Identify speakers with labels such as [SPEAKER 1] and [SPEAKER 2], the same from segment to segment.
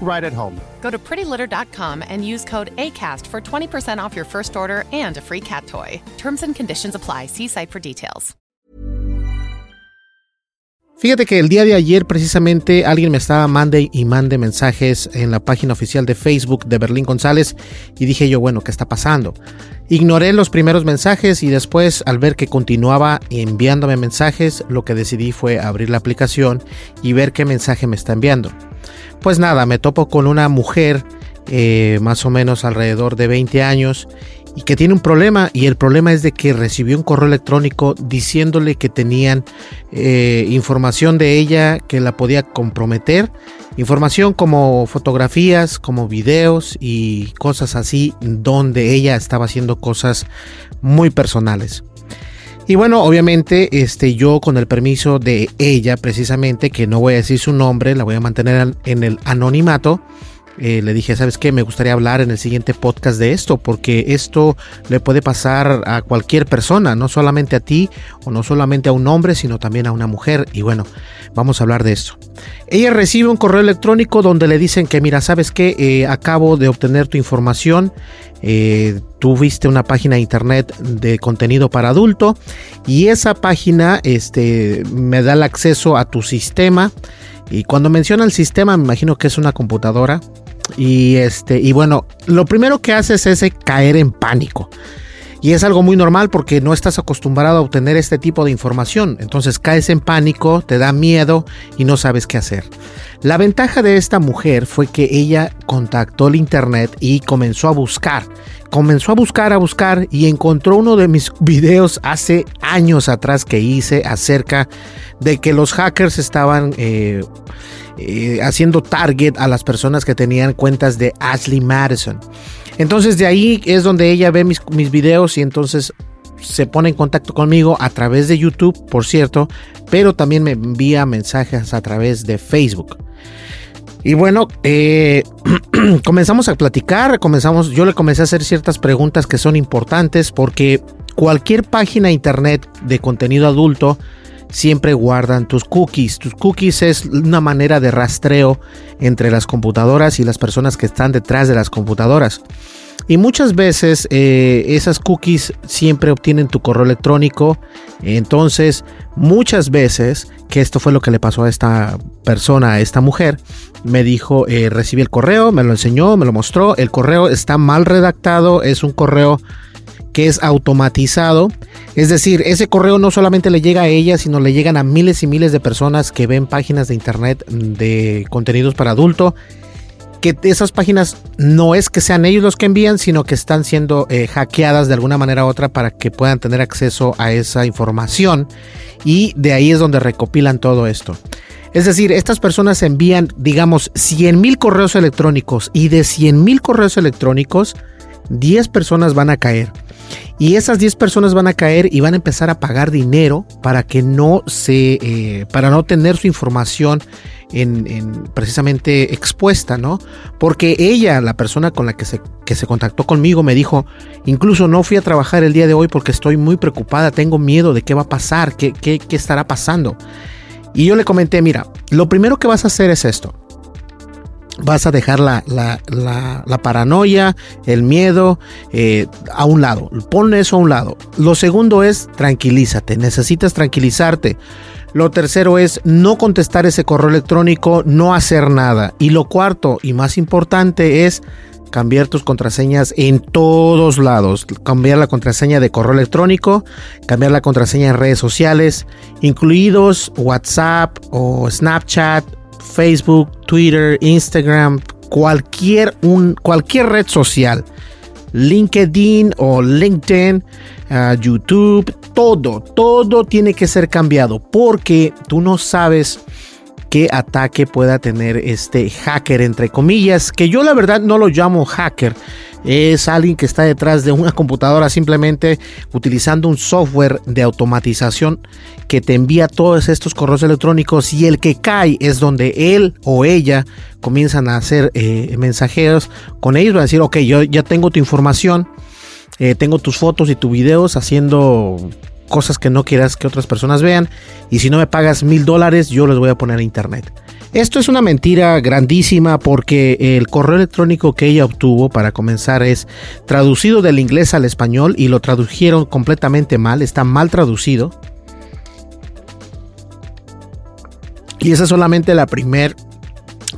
[SPEAKER 1] right at home.
[SPEAKER 2] Go to prettylitter.com and use code ACAST for 20% off your first order and a free cat toy. Terms and conditions apply. See site for details.
[SPEAKER 3] Fíjate que el día de ayer precisamente alguien me estaba mande y mande mensajes en la página oficial de Facebook de Berlín González y dije yo, bueno, ¿qué está pasando? Ignoré los primeros mensajes y después al ver que continuaba enviándome mensajes, lo que decidí fue abrir la aplicación y ver qué mensaje me está enviando. Pues nada, me topo con una mujer eh, más o menos alrededor de 20 años y que tiene un problema y el problema es de que recibió un correo electrónico diciéndole que tenían eh, información de ella que la podía comprometer, información como fotografías, como videos y cosas así donde ella estaba haciendo cosas muy personales. Y bueno, obviamente, este, yo con el permiso de ella, precisamente, que no voy a decir su nombre, la voy a mantener en el anonimato, eh, le dije, ¿sabes qué? Me gustaría hablar en el siguiente podcast de esto, porque esto le puede pasar a cualquier persona, no solamente a ti o no solamente a un hombre, sino también a una mujer. Y bueno, vamos a hablar de esto. Ella recibe un correo electrónico donde le dicen que, mira, ¿sabes qué? Eh, acabo de obtener tu información. Eh, tuviste una página de internet de contenido para adulto y esa página este, me da el acceso a tu sistema. Y cuando menciona el sistema, me imagino que es una computadora y este, y bueno, lo primero que haces es caer en pánico. Y es algo muy normal porque no estás acostumbrado a obtener este tipo de información. Entonces caes en pánico, te da miedo y no sabes qué hacer. La ventaja de esta mujer fue que ella contactó el internet y comenzó a buscar. Comenzó a buscar, a buscar y encontró uno de mis videos hace años atrás que hice acerca de que los hackers estaban eh, eh, haciendo target a las personas que tenían cuentas de Ashley Madison. Entonces de ahí es donde ella ve mis, mis videos y entonces se pone en contacto conmigo a través de YouTube, por cierto, pero también me envía mensajes a través de Facebook. Y bueno, eh, comenzamos a platicar, comenzamos, yo le comencé a hacer ciertas preguntas que son importantes porque cualquier página internet de contenido adulto siempre guardan tus cookies. Tus cookies es una manera de rastreo entre las computadoras y las personas que están detrás de las computadoras. Y muchas veces eh, esas cookies siempre obtienen tu correo electrónico. Entonces, muchas veces, que esto fue lo que le pasó a esta persona, a esta mujer, me dijo, eh, recibí el correo, me lo enseñó, me lo mostró. El correo está mal redactado, es un correo que es automatizado. Es decir, ese correo no solamente le llega a ella, sino le llegan a miles y miles de personas que ven páginas de internet de contenidos para adulto. Que esas páginas no es que sean ellos los que envían, sino que están siendo eh, hackeadas de alguna manera u otra para que puedan tener acceso a esa información. Y de ahí es donde recopilan todo esto. Es decir, estas personas envían, digamos, 100 mil correos electrónicos y de 100 mil correos electrónicos, 10 personas van a caer. Y esas 10 personas van a caer y van a empezar a pagar dinero para que no se, eh, para no tener su información en, precisamente expuesta, ¿no? Porque ella, la persona con la que se, que se contactó conmigo, me dijo, incluso no fui a trabajar el día de hoy porque estoy muy preocupada, tengo miedo de qué va a pasar, qué, qué, qué estará pasando. Y yo le comenté, mira, lo primero que vas a hacer es esto vas a dejar la, paranoia, el miedo eh, a un lado. Pon eso a un lado. Lo segundo es tranquilízate, necesitas tranquilizarte. Lo tercero es no contestar ese correo electrónico, no hacer nada. Y lo cuarto y más importante es cambiar tus contraseñas en todos lados. Cambiar la contraseña de correo electrónico, cambiar la contraseña en redes sociales, incluidos WhatsApp o Snapchat Facebook, Twitter, Instagram, cualquier, un, cualquier red social. LinkedIn o LinkedIn, uh, YouTube, todo, todo tiene que ser cambiado porque tú no sabes qué ataque pueda tener este hacker, entre comillas, que yo la verdad no lo llamo hacker, es alguien que está detrás de una computadora simplemente utilizando un software de automatización que te envía todos estos correos electrónicos y el que cae es donde él o ella comienzan a hacer eh, mensajeros con ellos, va a decir, ok, yo ya tengo tu información, eh, tengo tus fotos y tus videos haciendo cosas que no quieras que otras personas vean y si no me pagas mil dólares yo les voy a poner a internet. Esto es una mentira grandísima porque el correo electrónico que ella obtuvo para comenzar es traducido del inglés al español y lo tradujeron completamente mal, está mal traducido. Y esa es solamente la primera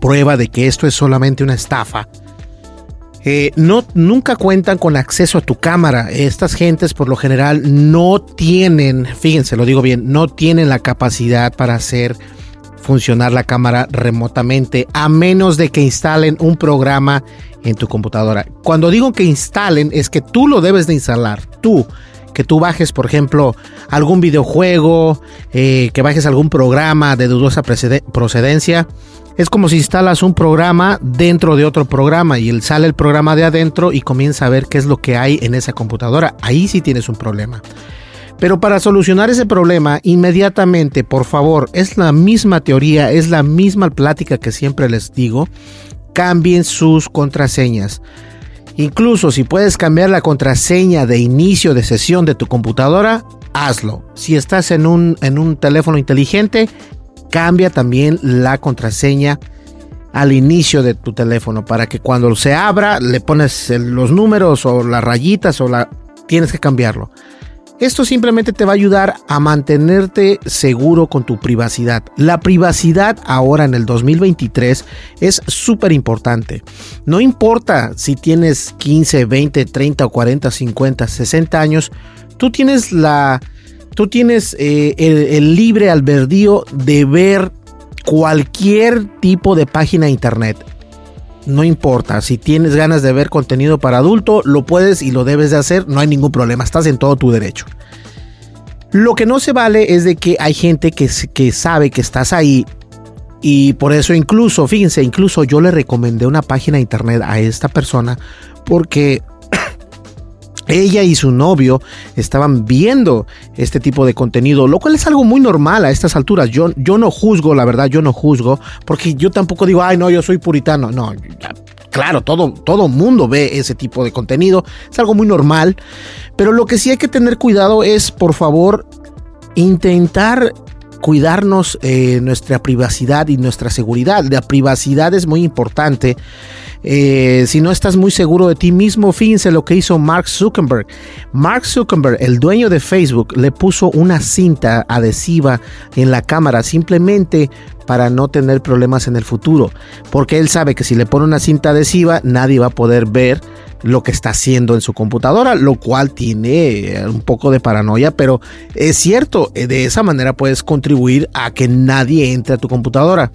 [SPEAKER 3] prueba de que esto es solamente una estafa. Eh, no, nunca cuentan con acceso a tu cámara. Estas gentes por lo general no tienen, fíjense, lo digo bien, no tienen la capacidad para hacer funcionar la cámara remotamente a menos de que instalen un programa en tu computadora. Cuando digo que instalen es que tú lo debes de instalar, tú. Que tú bajes, por ejemplo, algún videojuego, eh, que bajes algún programa de dudosa procedencia. Es como si instalas un programa dentro de otro programa y él sale el programa de adentro y comienza a ver qué es lo que hay en esa computadora. Ahí sí tienes un problema. Pero para solucionar ese problema, inmediatamente, por favor, es la misma teoría, es la misma plática que siempre les digo. cambien sus contraseñas. Incluso si puedes cambiar la contraseña de inicio de sesión de tu computadora, hazlo. Si estás en un, en un teléfono inteligente, cambia también la contraseña al inicio de tu teléfono para que cuando se abra le pones los números o las rayitas o la tienes que cambiarlo. Esto simplemente te va a ayudar a mantenerte seguro con tu privacidad. La privacidad ahora en el 2023 es súper importante. No importa si tienes 15, 20, 30 o 40, 50, 60 años, tú tienes la... Tú tienes eh, el, el libre albedrío de ver cualquier tipo de página de internet. No importa, si tienes ganas de ver contenido para adulto, lo puedes y lo debes de hacer, no hay ningún problema, estás en todo tu derecho. Lo que no se vale es de que hay gente que, que sabe que estás ahí y por eso incluso, fíjense, incluso yo le recomendé una página de internet a esta persona porque ella y su novio estaban viendo este tipo de contenido, lo cual es algo muy normal a estas alturas. Yo, yo no juzgo, la verdad, yo no juzgo, porque yo tampoco digo, ay, no, yo soy puritano. No, claro, todo, todo mundo ve ese tipo de contenido, es algo muy normal, pero lo que sí hay que tener cuidado es, por favor, intentar cuidarnos eh, nuestra privacidad y nuestra seguridad. La privacidad es muy importante eh, si no estás muy seguro de ti mismo, fíjense lo que hizo Mark Zuckerberg. Mark Zuckerberg, el dueño de Facebook, le puso una cinta adhesiva en la cámara simplemente para no tener problemas en el futuro. Porque él sabe que si le pone una cinta adhesiva, nadie va a poder ver lo que está haciendo en su computadora, lo cual tiene un poco de paranoia, pero es cierto, de esa manera puedes contribuir a que nadie entre a tu computadora.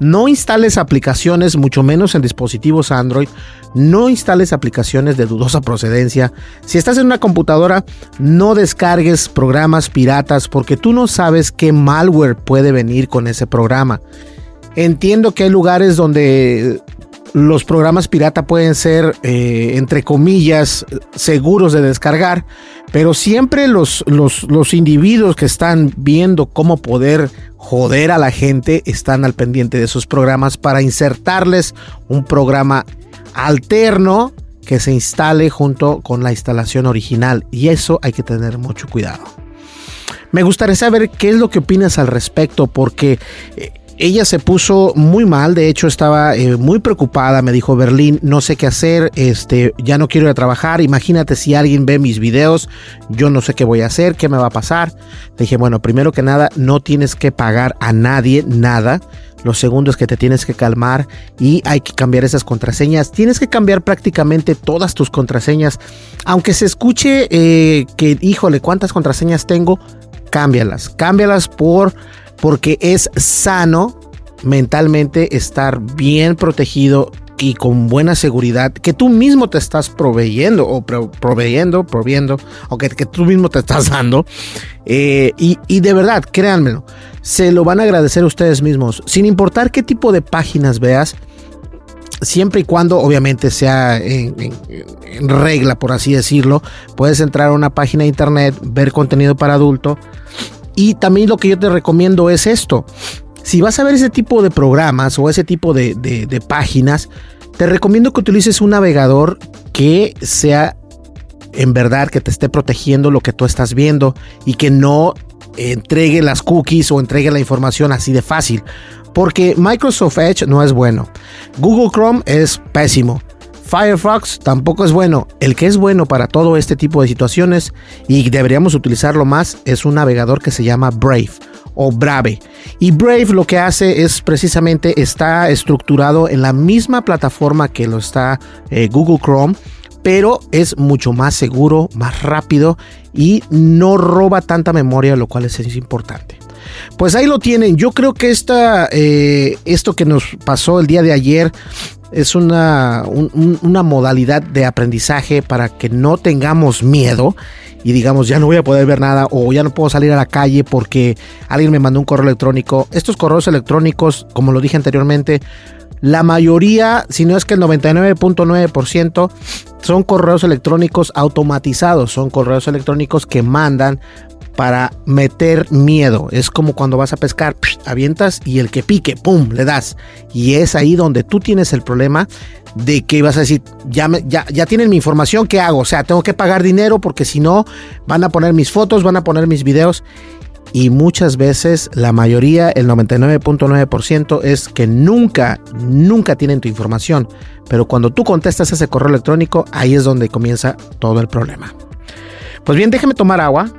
[SPEAKER 3] No instales aplicaciones, mucho menos en dispositivos Android. No instales aplicaciones de dudosa procedencia. Si estás en una computadora, no descargues programas piratas porque tú no sabes qué malware puede venir con ese programa. Entiendo que hay lugares donde los programas pirata pueden ser, eh, entre comillas, seguros de descargar, pero siempre los, los, los, individuos que están viendo cómo poder joder a la gente están al pendiente de esos programas para insertarles un programa alterno que se instale junto con la instalación original y eso hay que tener mucho cuidado. Me gustaría saber qué es lo que opinas al respecto porque... Eh, ella se puso muy mal, de hecho estaba eh, muy preocupada, me dijo Berlín, no sé qué hacer, este, ya no quiero ir a trabajar, imagínate si alguien ve mis videos, yo no sé qué voy a hacer, qué me va a pasar. Le dije, bueno, primero que nada, no tienes que pagar a nadie nada. Lo segundo es que te tienes que calmar y hay que cambiar esas contraseñas. Tienes que cambiar prácticamente todas tus contraseñas. Aunque se escuche eh, que, híjole, ¿cuántas contraseñas tengo? Cámbialas. Cámbialas por porque es sano mentalmente estar bien protegido y con buena seguridad que tú mismo te estás proveyendo o proveyendo, proviendo o que, tú mismo te estás dando. Eh, y, de verdad, créanmelo, se lo van a agradecer ustedes mismos, sin importar qué tipo de páginas veas. Siempre y cuando obviamente sea en, en regla, por así decirlo, puedes entrar a una página de internet, ver contenido para adulto, y también lo que yo te recomiendo es esto. Si vas a ver ese tipo de programas o ese tipo de, páginas, te recomiendo que utilices un navegador que sea en verdad que te esté protegiendo lo que tú estás viendo y que no entregue las cookies o entregue la información así de fácil. Porque Microsoft Edge no es bueno. Google Chrome es pésimo. Firefox tampoco es bueno. El que es bueno para todo este tipo de situaciones y deberíamos utilizarlo más es un navegador que se llama Brave o Brave. Y Brave lo que hace es precisamente está estructurado en la misma plataforma que lo está eh, Google Chrome, pero es mucho más seguro, más rápido y no roba tanta memoria, lo cual es, importante. Pues ahí lo tienen. Yo creo que esta, eh, esto que nos pasó el día de ayer es una, una modalidad de aprendizaje para que no tengamos miedo y digamos ya no voy a poder ver nada o ya no puedo salir a la calle porque alguien me mandó un correo electrónico. Estos correos electrónicos, como lo dije anteriormente, la mayoría, si no es que el 99.9%, son correos electrónicos automatizados, son correos electrónicos que mandan para meter miedo. Es como cuando vas a pescar, avientas y el que pique, ¡pum!, le das. Y es ahí donde tú tienes el problema de que vas a decir, ya, ya, ya tienen mi información, ¿qué hago? O sea, tengo que pagar dinero porque si no, van a poner mis fotos, van a poner mis videos. Y muchas veces, la mayoría, el 99.9% es que nunca, nunca tienen tu información. Pero cuando tú contestas ese correo electrónico, ahí es donde comienza todo el problema. Pues bien, déjeme tomar agua.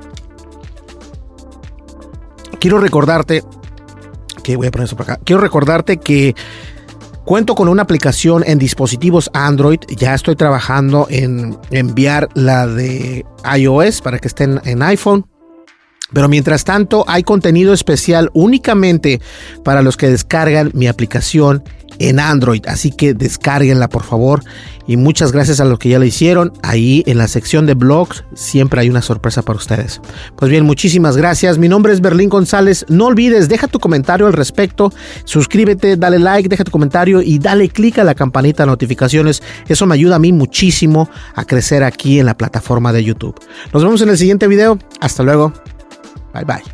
[SPEAKER 3] Quiero recordarte que voy a poner eso por acá. Quiero recordarte que Cuento con una aplicación en dispositivos Android. Ya estoy trabajando en enviar la de iOS para que estén en iPhone. Pero mientras tanto hay contenido especial únicamente para los que descargan mi aplicación en Android. Así que descárguenla por favor. Y muchas gracias a los que ya lo hicieron. Ahí en la sección de blogs siempre hay una sorpresa para ustedes. Pues bien, muchísimas gracias. Mi nombre es Berlín González. No olvides, deja tu comentario al respecto. Suscríbete, dale like, deja tu comentario y dale click a la campanita de notificaciones. Eso me ayuda a mí muchísimo a crecer aquí en la plataforma de YouTube. Nos vemos en el siguiente video. Hasta luego. Bye bye.